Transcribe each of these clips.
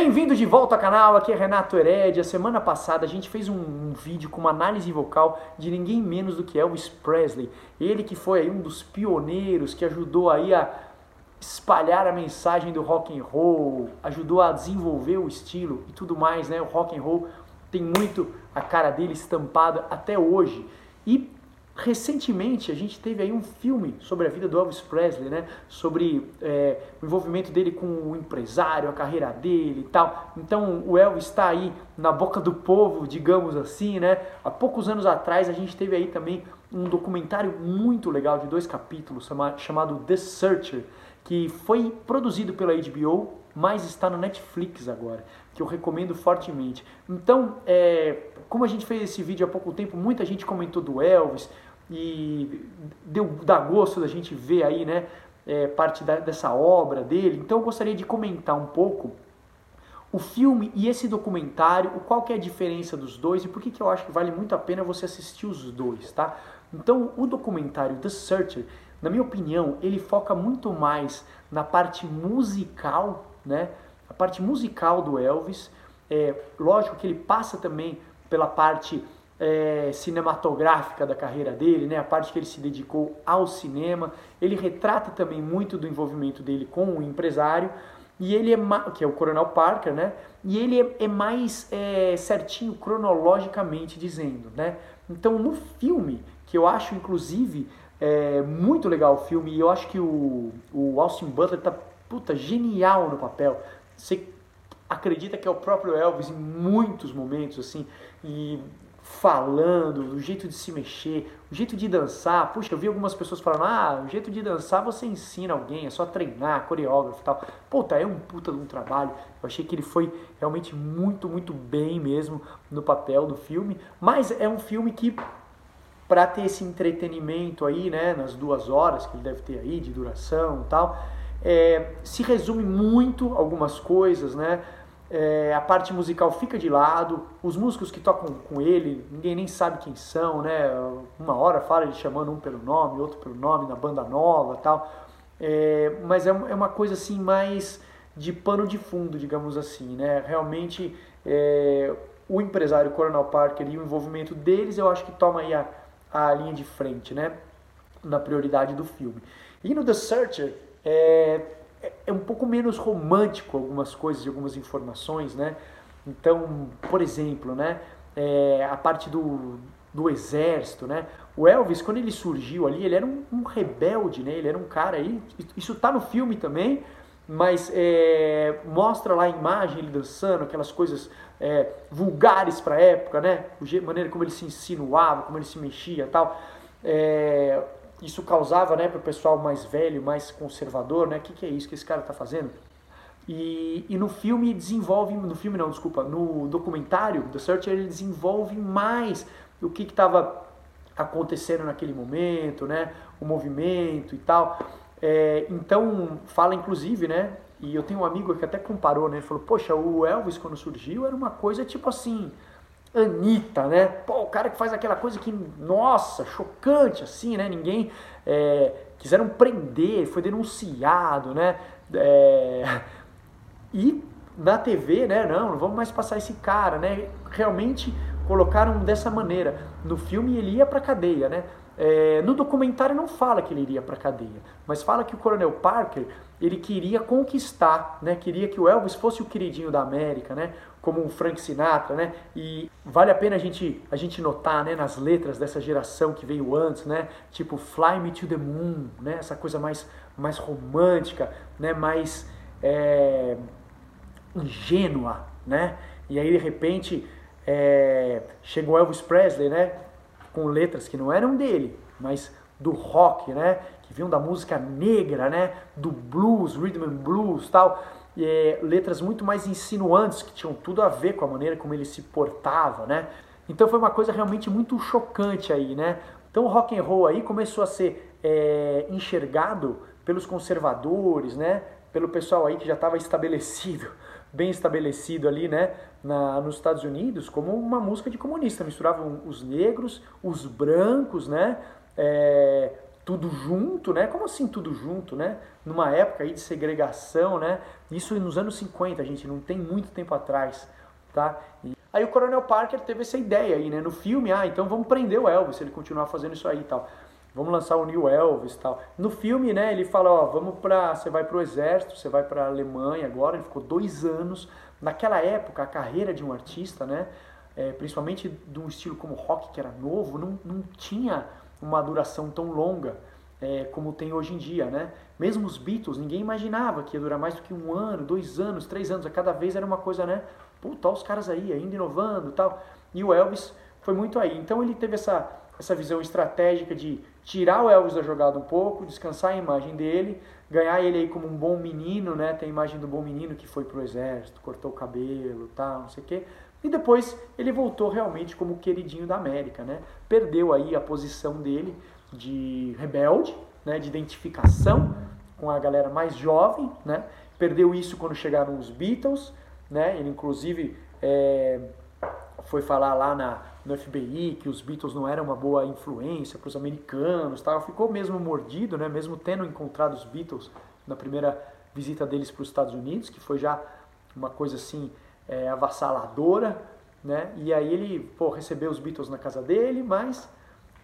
Bem-vindo de volta ao canal, aqui é Renato Heredia. Semana passada a gente fez um, um, vídeo com uma análise vocal de ninguém menos do que Elvis Presley. Ele que foi aí um dos pioneiros, que ajudou aí a espalhar a mensagem do rock and roll, ajudou a desenvolver o estilo e tudo mais, né? O rock and roll tem muito a cara dele estampada até hoje. E Recentemente a gente teve aí um filme sobre a vida do Elvis Presley, né? Sobre é, o envolvimento dele com o empresário, a carreira dele e tal. Então o Elvis está aí na boca do povo, digamos assim, né? Há poucos anos atrás a gente teve aí também um documentário muito legal de dois capítulos chamado The Searcher, que foi produzido pela HBO, mas está no Netflix agora, que eu recomendo fortemente. Então, é, como a gente fez esse vídeo há pouco tempo, muita gente comentou do Elvis, e deu dá gosto da gente ver aí, né, é, parte da, dessa obra dele. Então eu gostaria de comentar um pouco o filme e esse documentário, qual que é a diferença dos dois e por que, que eu acho que vale muito a pena você assistir os dois, tá? Então o documentário The Searcher, na minha opinião, ele foca muito mais na parte musical, né? A parte musical do Elvis. É, lógico que ele passa também pela parte é, cinematográfica da carreira dele, né, a parte que ele se dedicou ao cinema. Ele retrata também muito do envolvimento dele com o empresário e ele é que é o Coronel Parker, né? E ele é, é mais é, certinho cronologicamente dizendo, né? Então no filme que eu acho inclusive é, muito legal o filme e eu acho que o, o Austin Butler tá puta genial no papel. Você acredita que é o próprio Elvis em muitos momentos assim e falando, o jeito de se mexer, o jeito de dançar. Puxa, eu vi algumas pessoas falando: ah, o jeito de dançar você ensina alguém, é só treinar, coreógrafo e tal. Puta, é um puta de um trabalho. Eu achei que ele foi realmente muito, muito bem mesmo no papel do filme. Mas é um filme que, para ter esse entretenimento aí, né, nas duas horas que ele deve ter aí de duração e tal, é, se resume muito algumas coisas, né? É, a parte musical fica de lado, os músicos que tocam com ele, ninguém nem sabe quem são, né? Uma hora fala ele chamando um pelo nome, outro pelo nome, na banda nova tal. É, mas é, é uma coisa assim mais de pano de fundo, digamos assim, né? Realmente é, o empresário Coronel Parker e o envolvimento deles eu acho que toma aí a, a linha de frente, né? Na prioridade do filme. E no The Searcher, é, é, é um pouco menos romântico algumas coisas e algumas informações, né? Então, por exemplo, né, é, a parte do, do exército, né? O Elvis, quando ele surgiu ali, ele era um, um rebelde, né? Ele era um cara aí, isso tá no filme também, mas é, mostra lá a imagem ele dançando, aquelas coisas é, vulgares para época, né? A maneira como ele se insinuava, como ele se mexia tal. É, isso causava né, para o pessoal mais velho, mais conservador, né? O que, que é isso que esse cara está fazendo? E, e, no filme desenvolve, no filme não, desculpa, no documentário The Search ele desenvolve mais o que estava acontecendo naquele momento, né? O movimento e tal. É, então fala inclusive, né? E eu tenho um amigo que até comparou, né? Ele falou, poxa, o Elvis quando surgiu era uma coisa tipo assim, Anitta, né? Pô, o cara que faz aquela coisa que, nossa, chocante assim, né? Ninguém é, quiseram prender, foi denunciado, né? É, e na TV, né? Não, não vamos mais passar esse cara, né? Realmente colocaram dessa maneira. No filme ele ia para cadeia, né? É, no documentário não fala que ele iria para cadeia, mas fala que o Coronel Parker ele queria conquistar, né? Queria que o Elvis fosse o queridinho da América, né? Como o Frank Sinatra, né? E vale a pena a gente a gente notar, né? Nas letras dessa geração que veio antes, né? Tipo Fly Me to the Moon, né? Essa coisa mais mais romântica, né? Mais é, ingênua, né? E aí de repente é, chegou Elvis Presley, né? com letras que não eram dele, mas do rock, né? Que vinham da música negra, né? Do blues, rhythm and blues, tal. É, letras muito mais insinuantes que tinham tudo a ver com a maneira como ele se portava, né? Então foi uma coisa realmente muito chocante aí, né? Então o rock and roll aí começou a ser é, enxergado pelos conservadores, né? Pelo pessoal aí que já estava estabelecido bem estabelecido ali, né, na, nos Estados Unidos, como uma música de comunista. Misturavam os negros, os brancos, né, é, tudo junto, né? Como assim tudo junto, né? Numa época aí de segregação, né? Isso nos anos 50, gente, não tem muito tempo atrás, tá? E aí o Coronel Parker teve essa ideia aí, né? No filme, ah, então vamos prender o Elvis se ele continuar fazendo isso aí e tal. Vamos lançar o New Elvis e tal. No filme, né, ele fala, ó, vamos pra... Você vai pro exército, você vai pra Alemanha agora. Ele ficou dois anos. Naquela época, a carreira de um artista, né? É, principalmente de um estilo como rock, que era novo, não, não tinha uma duração tão longa é, como tem hoje em dia, né? Mesmo os Beatles, ninguém imaginava que ia durar mais do que um ano, dois anos, três anos. A cada vez era uma coisa, né? Puta, os caras aí, ainda inovando tal. E o Elvis foi muito aí. Então ele teve essa, essa visão estratégica de tirar o Elvis da jogada um pouco, descansar a imagem dele, ganhar ele aí como um bom menino, né? Tem a imagem do bom menino que foi pro exército, cortou o cabelo, tal, não sei o quê. E depois ele voltou realmente como queridinho da América, né? Perdeu aí a posição dele de rebelde, né? De identificação com a galera mais jovem, né? Perdeu isso quando chegaram os Beatles, né? Ele inclusive é, foi falar lá na, no FBI que os Beatles não eram uma boa influência para os americanos, tal. Ficou mesmo mordido, né? Mesmo tendo encontrado os Beatles na primeira visita deles para os Estados Unidos, que foi já uma coisa assim é, avassaladora, né? E aí ele pô, recebeu os Beatles na casa dele, mas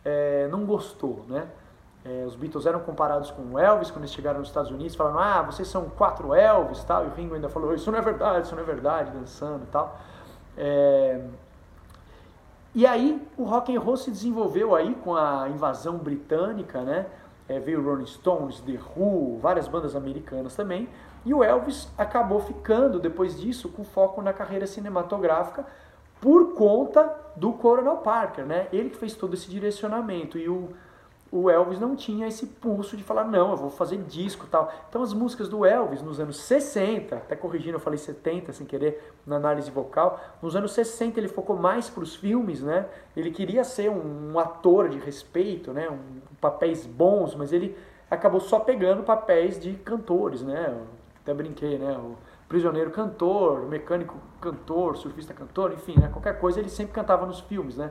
é, não gostou, né? É, os Beatles eram comparados com o Elvis quando eles chegaram nos Estados Unidos, falando, ah, vocês são quatro Elvis, tal. E o Ringo ainda falou, isso não é verdade, isso não é verdade, dançando e tal. É... E aí o rock and roll se desenvolveu aí com a invasão britânica, né? É, veio Rolling Stones, The Who, várias bandas americanas também. E o Elvis acabou ficando, depois disso, com foco na carreira cinematográfica por conta do Coronel Parker, né? Ele que fez todo esse direcionamento. E o, o Elvis não tinha esse pulso de falar, não, eu vou fazer disco tal. Então as músicas do Elvis nos anos 60, até corrigindo, eu falei 70 sem querer na análise vocal, nos anos 60 ele focou mais para os filmes, né? Ele queria ser um, um ator de respeito, né? Um, papéis bons, mas ele acabou só pegando papéis de cantores, né? Até brinquei, né? O prisioneiro cantor, o mecânico cantor, surfista cantor, enfim, né? Qualquer coisa ele sempre cantava nos filmes, né?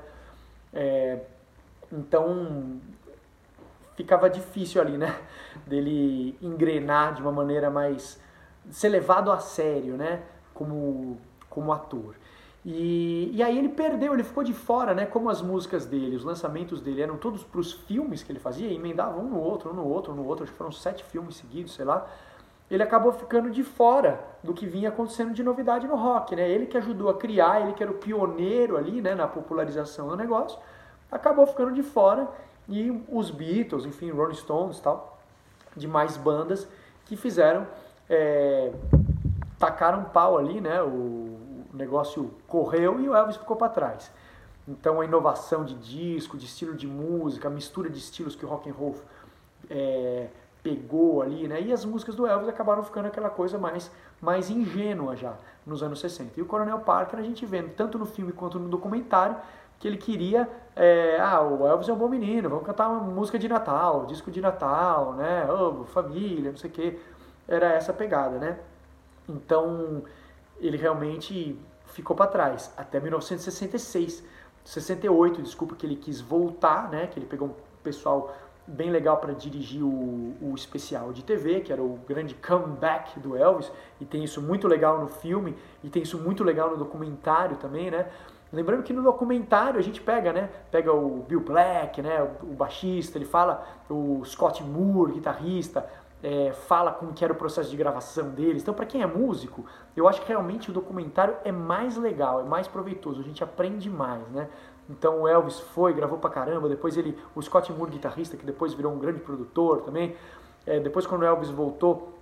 É, então ficava difícil ali, né? Dele engrenar de uma maneira mais ser levado a sério, né? Como como ator. E, e aí ele perdeu, ele ficou de fora, né? Como as músicas dele, os lançamentos dele eram todos para os filmes que ele fazia, emendavam um no outro, um no outro, um no outro, acho que foram sete filmes seguidos, sei lá ele acabou ficando de fora do que vinha acontecendo de novidade no rock, né? Ele que ajudou a criar, ele que era o pioneiro ali, né, na popularização do negócio, acabou ficando de fora e os Beatles, enfim, Rolling Stones, tal, demais bandas que fizeram, é, tacaram pau ali, né? O, negócio correu e o Elvis ficou para trás. Então a inovação de disco, de estilo de música, a mistura de estilos que o rock and roll é, pegou ali, né? E as músicas do Elvis acabaram ficando aquela coisa mais, mais ingênua já nos anos 60. E o Coronel Parker a gente vê tanto no filme quanto no documentário que ele queria, é, ah, o Elvis é um bom menino, vamos cantar uma música de Natal, disco de Natal, né? Oh, família, não sei o que. Era essa pegada, né? Então ele realmente ficou para trás até 1966, 68, desculpa que ele quis voltar, né? Que ele pegou um pessoal bem legal para dirigir o, o especial de TV, que era o grande comeback do Elvis, e tem isso muito legal no filme, e tem isso muito legal no documentário também, né? Lembrando que no documentário a gente pega, né? Pega o Bill Black, né? O, o baixista, ele fala, o Scott Moore, guitarrista, é, fala como que era o processo de gravação deles. Então, para quem é músico, eu acho que realmente o documentário é mais legal, é mais proveitoso, a gente aprende mais, né? Então o Elvis foi, gravou pra caramba, depois ele, o Scott Moore, guitarrista, que depois virou um grande produtor também, é, depois quando o Elvis voltou,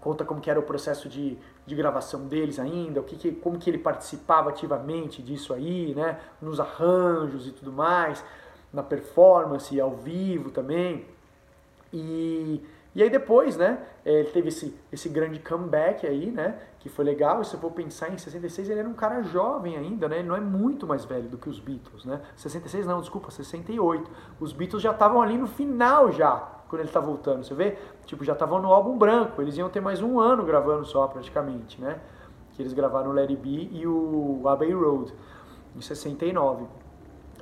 conta como que era o processo de, de gravação deles ainda, o que, que, como que ele participava ativamente disso aí, né, nos arranjos e tudo mais, na performance, ao vivo também, e e aí depois, né, é, ele teve esse, esse grande comeback aí, né, que foi legal. E se eu for pensar em 66, ele era um cara jovem ainda, né, ele não é muito mais velho do que os Beatles, né. 66 não, desculpa, 68. Os Beatles já estavam ali no final já, quando ele tá voltando, você vê? Tipo, já estavam no álbum branco, eles iam ter mais um ano gravando só praticamente, né. Que eles gravaram o Let It Be e o Abbey Road, em 69.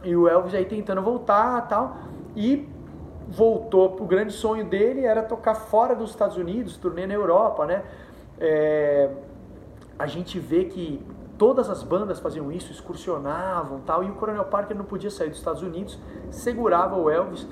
E o Elvis aí tentando voltar tal, e voltou, o grande sonho dele era tocar fora dos Estados Unidos, turnê na Europa, né? É, a gente vê que todas as bandas faziam isso, excursionavam tal, e o Coronel Parker não podia sair dos Estados Unidos, segurava o Elvis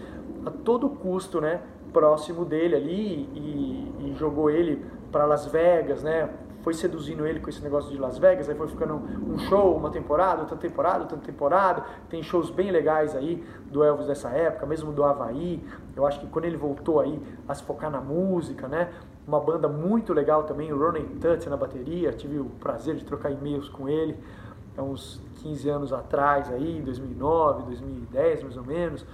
a todo custo, né? Próximo dele ali e, e jogou ele para Las Vegas, né? Foi seduzindo ele com esse negócio de Las Vegas, aí foi ficando um show, uma temporada, outra temporada, outra temporada. Tem shows bem legais aí do Elvis dessa época, mesmo do Havaí. Eu acho que quando ele voltou aí a se focar na música, né? uma banda muito legal também, o Ronnie Tutt na bateria, tive o prazer de trocar e-mails com ele há uns 15 anos atrás, aí, 2009, 2010 mais ou menos.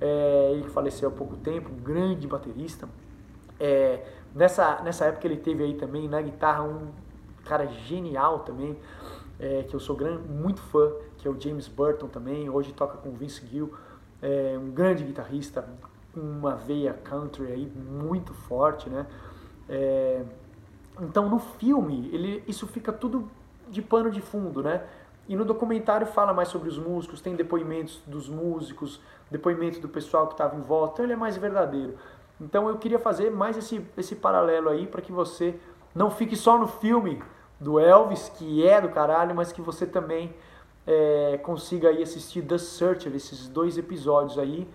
É, ele faleceu há pouco tempo, um grande baterista. É, nessa, nessa época ele teve aí também na guitarra um cara genial também, é, que eu sou grande, muito fã, que é o James Burton também, hoje toca com o Vince Gill, é um grande guitarrista, uma veia country aí muito forte, né? É, então no filme ele, isso fica tudo de pano de fundo, né? E no documentário fala mais sobre os músicos, tem depoimentos dos músicos, depoimentos do pessoal que estava em volta, então ele é mais verdadeiro. Então eu queria fazer mais esse, esse paralelo aí para que você não fique só no filme do Elvis, que é do caralho, mas que você também é, consiga aí assistir The Searcher, esses dois episódios aí,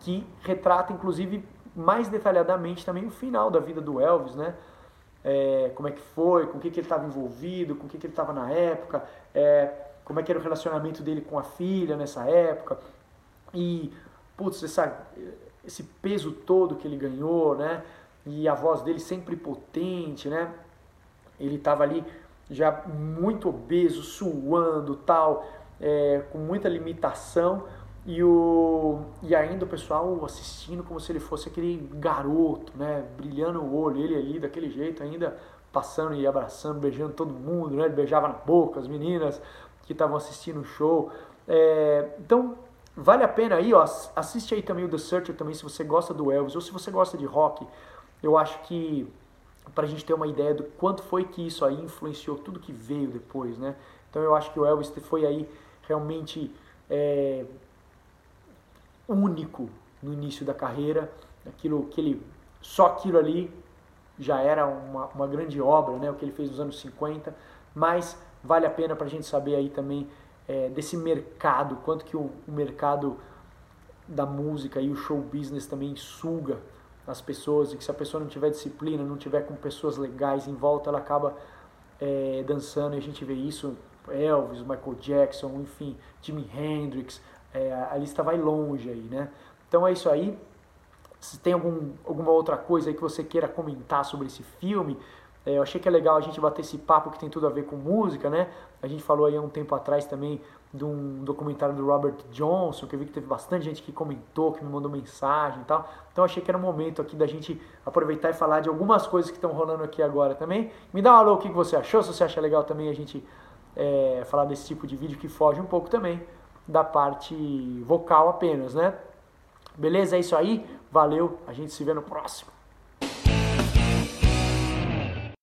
que retratam inclusive mais detalhadamente também o final da vida do Elvis, né? É, como é que foi, com o que, que ele estava envolvido, com o que, que ele estava na época, é, como é que era o relacionamento dele com a filha nessa época. E, putz, essa, esse peso todo que ele ganhou, né? E a voz dele sempre potente, né? Ele estava ali já muito obeso, suando, tal, é, com muita limitação, e, o, e ainda o pessoal assistindo como se ele fosse aquele garoto, né? Brilhando o olho, ele ali daquele jeito, ainda passando e abraçando, beijando todo mundo, né? Ele beijava na boca as meninas que estavam assistindo o show. É, então, vale a pena aí, ó, assiste aí também o The Searcher também, se você gosta do Elvis, ou se você gosta de rock, eu acho que para a gente ter uma ideia do quanto foi que isso aí influenciou tudo que veio depois, né? Então eu acho que o Elvis foi aí realmente é, único no início da carreira, aquilo que ele só aquilo ali já era uma, uma grande obra, né, o que ele fez nos anos 50, mas vale a pena para a gente saber aí também é, desse mercado, quanto que o, o, mercado da música e o show business também suga as pessoas e que se a pessoa não tiver disciplina, não tiver com pessoas legais em volta, ela acaba é, dançando e a gente vê isso Elvis, Michael Jackson, enfim, Jimi Hendrix, é, a lista vai longe aí, né? Então é isso aí. Se tem algum, alguma outra coisa aí que você queira comentar sobre esse filme, eu achei que é legal a gente bater esse papo que tem tudo a ver com música, né? A gente falou aí há um tempo atrás também de um documentário do Robert Johnson, que eu vi que teve bastante gente que comentou, que me mandou mensagem e tal. Então achei que era um momento aqui da gente aproveitar e falar de algumas coisas que estão rolando aqui agora também. Me dá um alô o que você achou, se você acha legal também a gente é, falar desse tipo de vídeo que foge um pouco também da parte vocal apenas, né? Beleza? É isso aí. Valeu. A gente se vê no próximo.